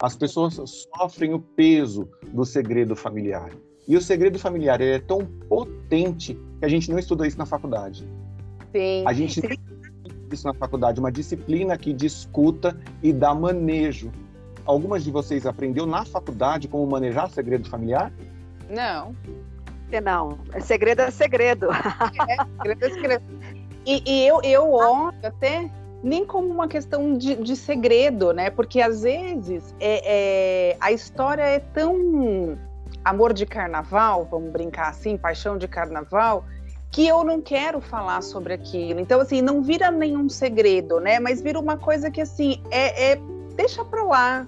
As pessoas sofrem o peso do segredo familiar. E o segredo familiar é tão potente que a gente não estuda isso na faculdade. Sim. A gente tem isso na faculdade, uma disciplina que discuta e dá manejo. Algumas de vocês aprendeu na faculdade como manejar segredo familiar? Não que não? É segredo é segredo. É, segredo é segredo. E, e eu, eu olho até nem como uma questão de, de segredo, né? Porque às vezes é, é, a história é tão amor de carnaval, vamos brincar assim, paixão de carnaval, que eu não quero falar sobre aquilo. Então, assim, não vira nenhum segredo, né? Mas vira uma coisa que, assim, é, é deixa pra lá.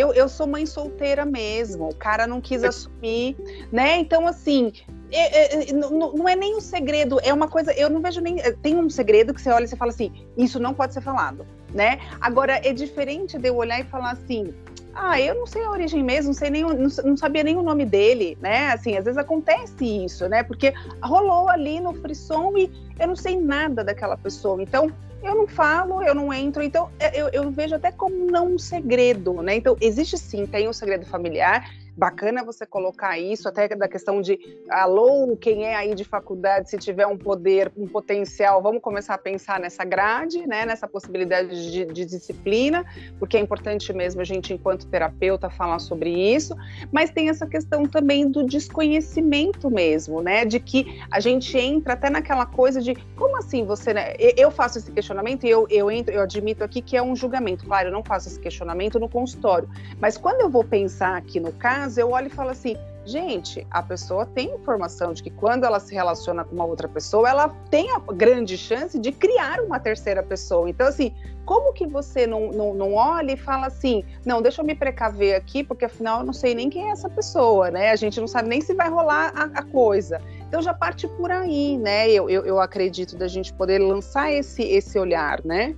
Eu, eu sou mãe solteira mesmo, o cara não quis assumir, né? Então, assim, é, é, não, não, é nem um segredo, é uma coisa, eu não vejo nem. Tem um segredo que você olha e você fala assim, isso não pode ser falado, né? Agora, é diferente de eu olhar e falar assim. Ah, eu não sei a origem mesmo, não sei nem, não, não sabia nem o nome dele, né? Assim, às vezes acontece isso, né? Porque rolou ali no frisson e eu não sei nada daquela pessoa. Então, eu não falo, eu não entro. Então, é, eu, eu, vejo até como não um segredo, né? Então, existe sim, tem um segredo familiar, bacana você colocar isso, até da questão de alô, quem é aí de faculdade, se tiver um poder, um potencial, vamos começar a pensar nessa grade, né, nessa possibilidade de, de disciplina, porque é importante mesmo a gente, enquanto terapeuta, falar sobre isso, mas tem essa questão também do desconhecimento mesmo, né, de que a gente entra até naquela coisa de como assim você, né, eu faço esse questionamento e eu, eu entro, eu admito aqui que é um julgamento, claro, eu não faço esse questionamento no consultório, mas quando eu vou pensar aqui no caso, eu olho e falo assim: gente, a pessoa tem informação de que quando ela se relaciona com uma outra pessoa, ela tem a grande chance de criar uma terceira pessoa. Então, assim, como que você não, não, não olha e fala assim: não, deixa eu me precaver aqui, porque afinal eu não sei nem quem é essa pessoa, né? A gente não sabe nem se vai rolar a, a coisa. Então já parte por aí, né? Eu, eu, eu, acredito da gente poder lançar esse, esse olhar, né?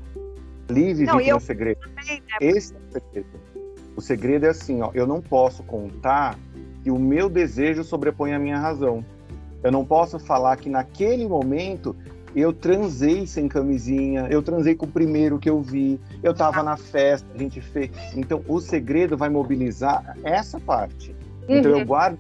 Livre de eu... segredo. Também, né? Esse é o segredo o segredo é assim, ó, eu não posso contar que o meu desejo sobrepõe a minha razão. Eu não posso falar que naquele momento eu transei sem camisinha, eu transei com o primeiro que eu vi, eu estava na festa, a gente fez. Então, o segredo vai mobilizar essa parte. Uhum. Então, eu uhum. guardo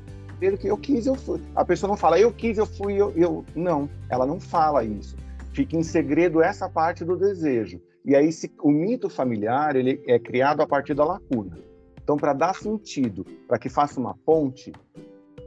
o que eu quis, eu fui. A pessoa não fala, eu quis, eu fui, eu, eu. Não, ela não fala isso. Fica em segredo essa parte do desejo. E aí se, o mito familiar ele é criado a partir da lacuna. Então, para dar sentido, para que faça uma ponte,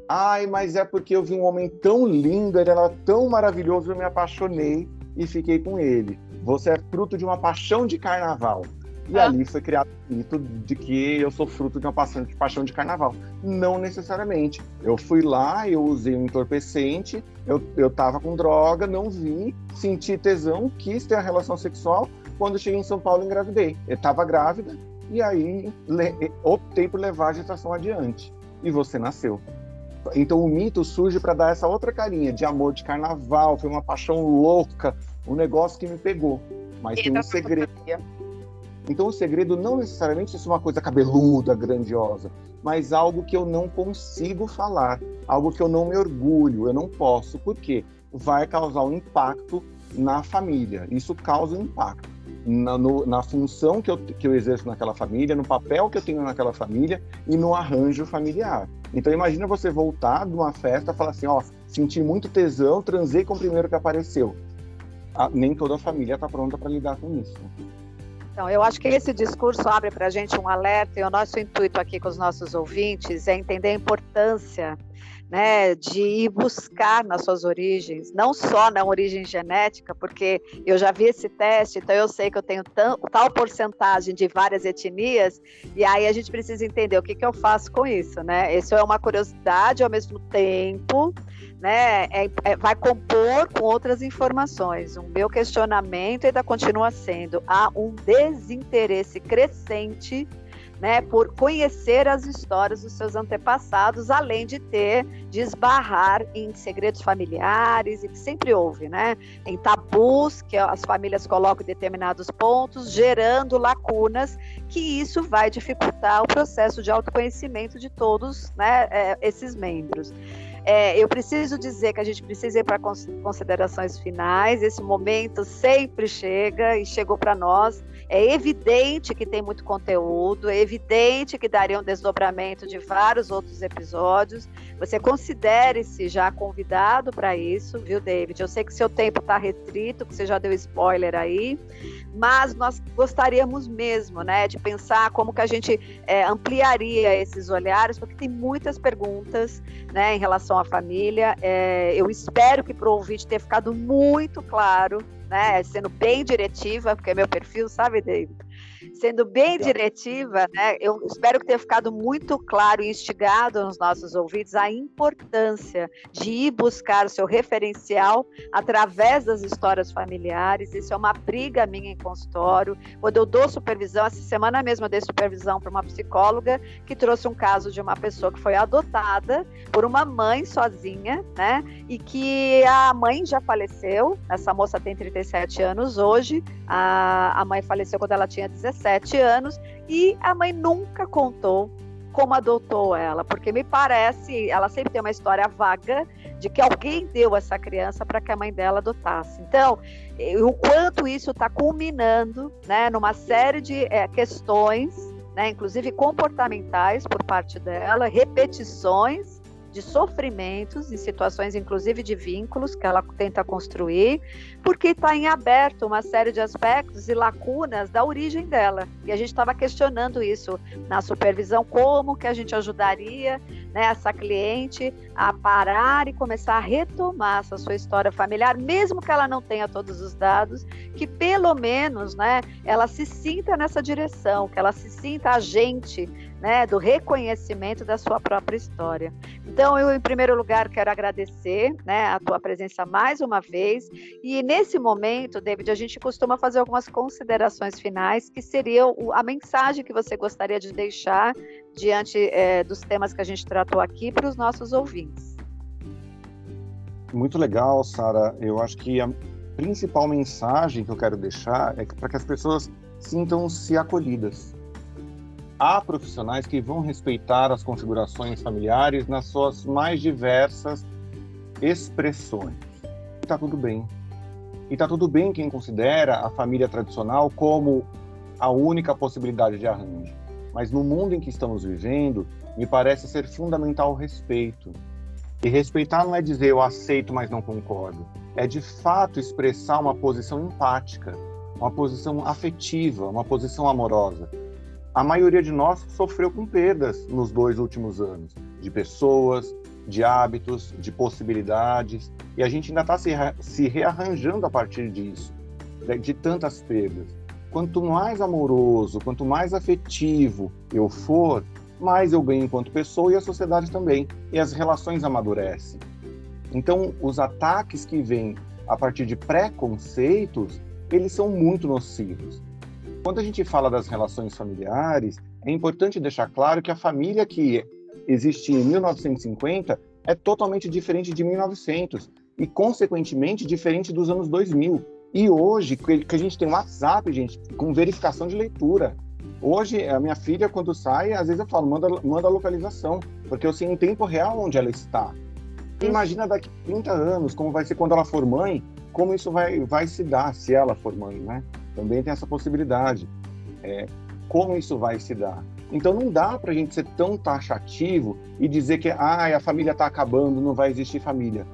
ai, mas é porque eu vi um homem tão lindo, ele era tão maravilhoso, eu me apaixonei e fiquei com ele. Você é fruto de uma paixão de carnaval. E ah. ali foi criado o mito de que eu sou fruto de uma paixão de carnaval. Não necessariamente. Eu fui lá, eu usei um entorpecente, eu, eu tava com droga, não vi, senti tesão, quis ter a relação sexual, quando cheguei em São Paulo, engravidei. Eu estava grávida e aí optei por levar a gestação adiante. E você nasceu. Então o mito surge para dar essa outra carinha de amor de carnaval, foi uma paixão louca, um negócio que me pegou. Mas e tem um segredo. Então o segredo não necessariamente é uma coisa cabeluda, grandiosa, mas algo que eu não consigo falar, algo que eu não me orgulho, eu não posso. Por quê? Vai causar um impacto na família. Isso causa um impacto na, no, na função que eu, que eu exerço naquela família, no papel que eu tenho naquela família e no arranjo familiar. Então imagina você voltar de uma festa e falar assim, ó, senti muito tesão, transei com o primeiro que apareceu. A, nem toda a família está pronta para lidar com isso. Então, eu acho que esse discurso abre para a gente um alerta e o nosso intuito aqui com os nossos ouvintes é entender a importância né, de ir buscar nas suas origens, não só na origem genética, porque eu já vi esse teste, então eu sei que eu tenho tal, porcentagem de várias etnias, e aí a gente precisa entender o que, que eu faço com isso, né? Isso é uma curiosidade ao mesmo tempo, né? É, é, vai compor com outras informações. O meu questionamento ainda continua sendo: há um desinteresse crescente né, por conhecer as histórias dos seus antepassados, além de ter, de esbarrar em segredos familiares, e que sempre houve, né, em tabus que as famílias colocam em determinados pontos, gerando lacunas, que isso vai dificultar o processo de autoconhecimento de todos né, é, esses membros. É, eu preciso dizer que a gente precisa ir para considerações finais. Esse momento sempre chega e chegou para nós. É evidente que tem muito conteúdo, é evidente que daria um desdobramento de vários outros episódios. Você considere-se já convidado para isso, viu, David? Eu sei que seu tempo está restrito, que você já deu spoiler aí, mas nós gostaríamos mesmo, né, de pensar como que a gente é, ampliaria esses olhares, porque tem muitas perguntas, né, em relação à família. É, eu espero que para o ouvinte tenha ficado muito claro, né, sendo bem diretiva, porque é meu perfil, sabe, David? Sendo bem diretiva, né, eu espero que tenha ficado muito claro e instigado nos nossos ouvidos a importância de ir buscar o seu referencial através das histórias familiares. Isso é uma briga minha em consultório. Quando eu dou supervisão, essa semana mesmo eu dei supervisão para uma psicóloga que trouxe um caso de uma pessoa que foi adotada por uma mãe sozinha, né? E que a mãe já faleceu. Essa moça tem 37 anos hoje. A, a mãe faleceu quando ela tinha 17 anos e a mãe nunca contou como adotou ela, porque me parece, ela sempre tem uma história vaga de que alguém deu essa criança para que a mãe dela adotasse. Então, o quanto isso está culminando, né, numa série de é, questões, né, inclusive comportamentais por parte dela, repetições de sofrimentos, em situações inclusive de vínculos que ela tenta construir, porque está em aberto uma série de aspectos e lacunas da origem dela. E a gente estava questionando isso na supervisão, como que a gente ajudaria né, essa cliente a parar e começar a retomar essa sua história familiar, mesmo que ela não tenha todos os dados, que pelo menos né, ela se sinta nessa direção, que ela se sinta agente né, do reconhecimento da sua própria história. Então, eu, em primeiro lugar, quero agradecer né, a tua presença mais uma vez. E nesse momento, David, a gente costuma fazer algumas considerações finais, que seriam a mensagem que você gostaria de deixar diante é, dos temas que a gente tratou aqui para os nossos ouvintes. Muito legal, Sara. Eu acho que a principal mensagem que eu quero deixar é para que as pessoas sintam-se acolhidas há profissionais que vão respeitar as configurações familiares nas suas mais diversas expressões. Está tudo bem. E está tudo bem quem considera a família tradicional como a única possibilidade de arranjo. Mas no mundo em que estamos vivendo, me parece ser fundamental o respeito. E respeitar não é dizer eu aceito, mas não concordo. É de fato expressar uma posição empática, uma posição afetiva, uma posição amorosa a maioria de nós sofreu com perdas nos dois últimos anos, de pessoas, de hábitos, de possibilidades, e a gente ainda está se, se rearranjando a partir disso, de, de tantas perdas. Quanto mais amoroso, quanto mais afetivo eu for, mais eu ganho enquanto pessoa e a sociedade também, e as relações amadurecem. Então, os ataques que vêm a partir de preconceitos, eles são muito nocivos. Quando a gente fala das relações familiares, é importante deixar claro que a família que existia em 1950 é totalmente diferente de 1900 e, consequentemente, diferente dos anos 2000. E hoje, que a gente tem WhatsApp, gente, com verificação de leitura. Hoje, a minha filha, quando sai, às vezes eu falo, manda, manda a localização, porque eu sei em tempo real onde ela está. Imagina daqui a 30 anos, como vai ser quando ela for mãe, como isso vai, vai se dar se ela for mãe, né? Também tem essa possibilidade. É, como isso vai se dar? Então não dá para a gente ser tão taxativo e dizer que ah, a família está acabando, não vai existir família.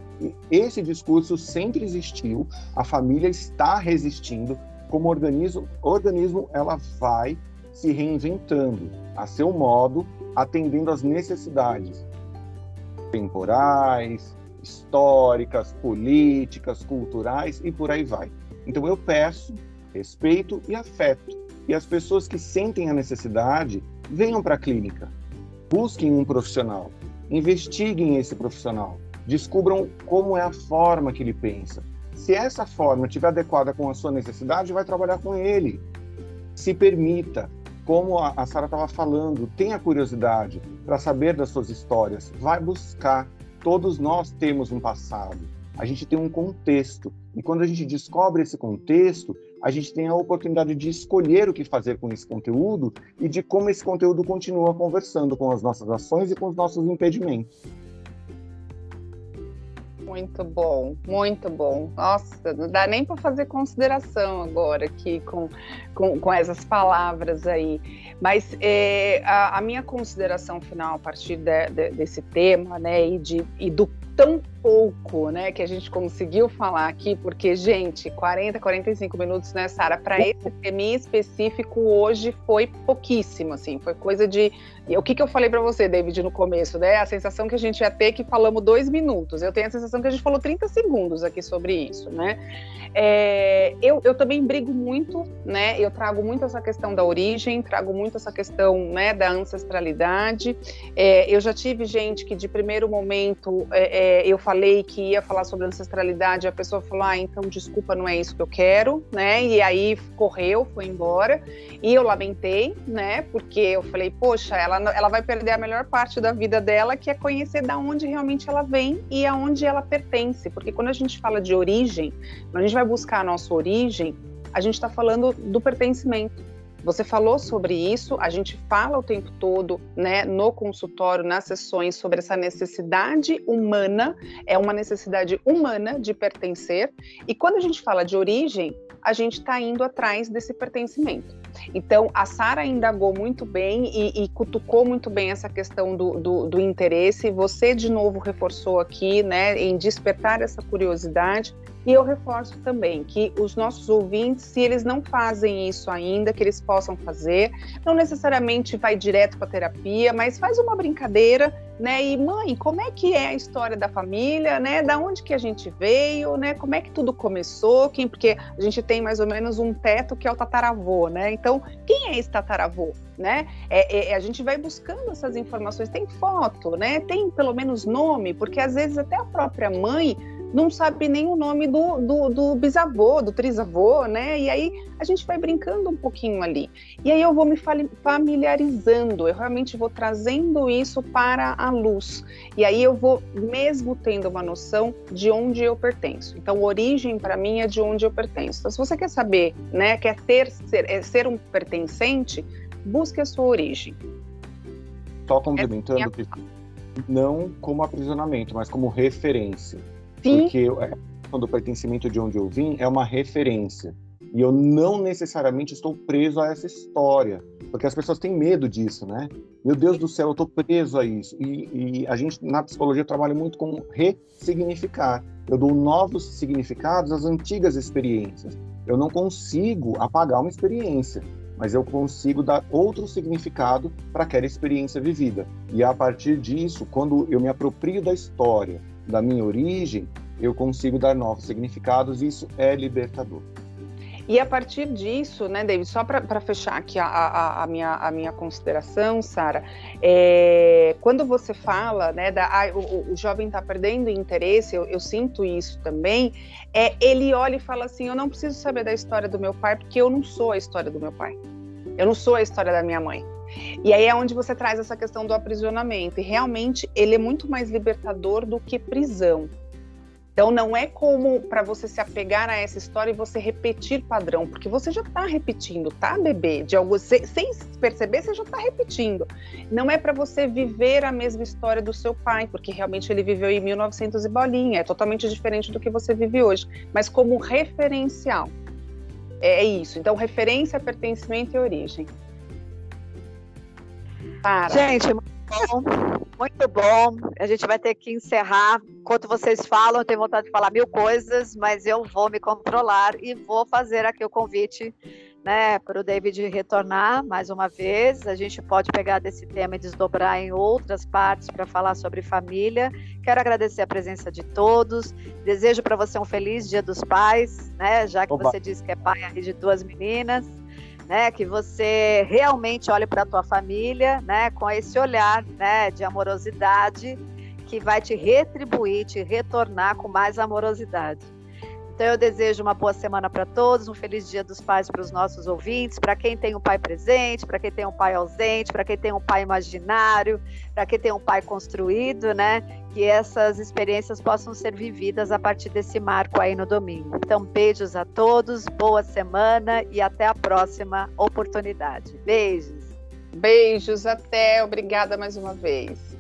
Esse discurso sempre existiu, a família está resistindo, como organismo, organismo ela vai se reinventando a seu modo, atendendo às necessidades temporais, históricas, políticas, culturais e por aí vai. Então eu peço respeito e afeto. E as pessoas que sentem a necessidade, venham para a clínica. Busquem um profissional. Investiguem esse profissional. Descubram como é a forma que ele pensa. Se essa forma estiver adequada com a sua necessidade, vai trabalhar com ele. Se permita, como a Sara estava falando, tenha curiosidade para saber das suas histórias. Vai buscar. Todos nós temos um passado. A gente tem um contexto. E quando a gente descobre esse contexto, a gente tem a oportunidade de escolher o que fazer com esse conteúdo e de como esse conteúdo continua conversando com as nossas ações e com os nossos impedimentos. Muito bom, muito bom. Nossa, não dá nem para fazer consideração agora aqui com, com, com essas palavras aí. Mas é, a, a, minha consideração final a partir de, de, desse tema, né, e, de, e do tão pouco, né, que a gente conseguiu falar aqui, porque, gente, 40, 45 minutos, né, Sara, para esse tema específico hoje foi pouquíssimo, assim, foi coisa de. O que, que eu falei para você, David, no começo, né? A sensação que a gente ia ter que falamos dois minutos. Eu tenho a sensação que a gente falou 30 segundos aqui sobre isso, né? É, eu, eu também brigo muito, né? Eu trago muito essa questão da origem, trago muito essa questão, né, da ancestralidade. É, eu já tive gente que de primeiro momento é, é eu falei que ia falar sobre ancestralidade, a pessoa falou: ah, então desculpa, não é isso que eu quero, né? E aí correu, foi embora. E eu lamentei, né? Porque eu falei: poxa, ela, ela vai perder a melhor parte da vida dela, que é conhecer da onde realmente ela vem e aonde ela pertence. Porque quando a gente fala de origem, quando a gente vai buscar a nossa origem, a gente está falando do pertencimento. Você falou sobre isso, a gente fala o tempo todo, né, no consultório, nas sessões, sobre essa necessidade humana, é uma necessidade humana de pertencer, e quando a gente fala de origem, a gente está indo atrás desse pertencimento. Então, a Sara indagou muito bem e, e, cutucou muito bem essa questão do, do, do interesse. Você, de novo, reforçou aqui, né, em despertar essa curiosidade. E eu reforço também que os nossos ouvintes, se eles não fazem isso ainda, que eles possam fazer, não necessariamente vai direto para terapia, mas faz uma brincadeira, né? E mãe, como é que é a história da família, né? Da onde que a gente veio, né? Como é que tudo começou? Quem, porque a gente tem mais ou menos um teto que é o tataravô, né? Então, quem é esse tataravô? Né? É, é, a gente vai buscando essas informações. Tem foto, né? Tem pelo menos nome, porque às vezes até a própria mãe não sabe nem o nome do, do, do, bisavô, do trisavô, né? E aí a gente vai brincando um pouquinho ali. E aí eu vou me familiarizando, eu realmente vou trazendo isso para a luz. E aí eu vou mesmo tendo uma noção de onde eu pertenço. Então, origem para mim é de onde eu pertenço. Então, se você quer saber, né, quer ter, ser, é, ser um pertencente, busque a sua origem. Só complementando, é não como aprisionamento, mas como referência. Sim. Porque é, quando o pertencimento de onde eu vim é uma referência. E eu não necessariamente estou preso a essa história. Porque as pessoas têm medo disso, né? Meu Deus do céu, eu estou preso a isso. E, e, a gente, na psicologia, trabalha muito com ressignificar. Eu dou novos significados às antigas experiências. Eu não consigo apagar uma experiência, mas eu consigo dar outro significado para aquela experiência vivida. E a partir disso, quando eu me aproprio da história, da minha origem, eu consigo dar novos significados isso é libertador. E a partir disso, né, David, só para fechar aqui a, a, a, minha, a minha consideração, Sara, é, quando você fala, né, da, ah, o, o, jovem está perdendo interesse, eu, eu, sinto isso também, é, ele olha e fala assim, eu não preciso saber da história do meu pai, porque eu não sou a história do meu pai, eu não sou a história da minha mãe. E aí é onde você traz essa questão do aprisionamento. E realmente ele é muito mais libertador do que prisão. Então não é como para você se apegar a essa história e você repetir padrão, porque você já está repetindo, tá, bebê? De algo sem perceber, você já está repetindo. Não é para você viver a mesma história do seu pai, porque realmente ele viveu em 1900 e bolinha, é totalmente diferente do que você vive hoje, mas como referencial. É isso. Então referência, pertencimento e origem. Para. Gente, muito bom. Muito bom. A gente vai ter que encerrar. Enquanto vocês falam, eu tenho vontade de falar mil coisas, mas eu vou me controlar e vou fazer aqui o convite né, para o David retornar mais uma vez. A gente pode pegar desse tema e desdobrar em outras partes para falar sobre família. Quero agradecer a presença de todos. Desejo para você um feliz Dia dos Pais, né, já que Oba. você disse que é pai de duas meninas né, que você realmente olhe para a tua família, né, com esse olhar, né, de amorosidade que vai te retribuir, te retornar com mais amorosidade. Então eu desejo uma boa semana para todos, um feliz Dia dos Pais para os nossos ouvintes, para quem tem um pai presente, para quem tem um pai ausente, para quem tem um pai imaginário, para quem tem um pai construído, né? Que essas experiências possam ser vividas a partir desse marco aí no domingo. Então beijos a todos, boa semana e até a próxima oportunidade. Beijos. Beijos, até, obrigada mais uma vez.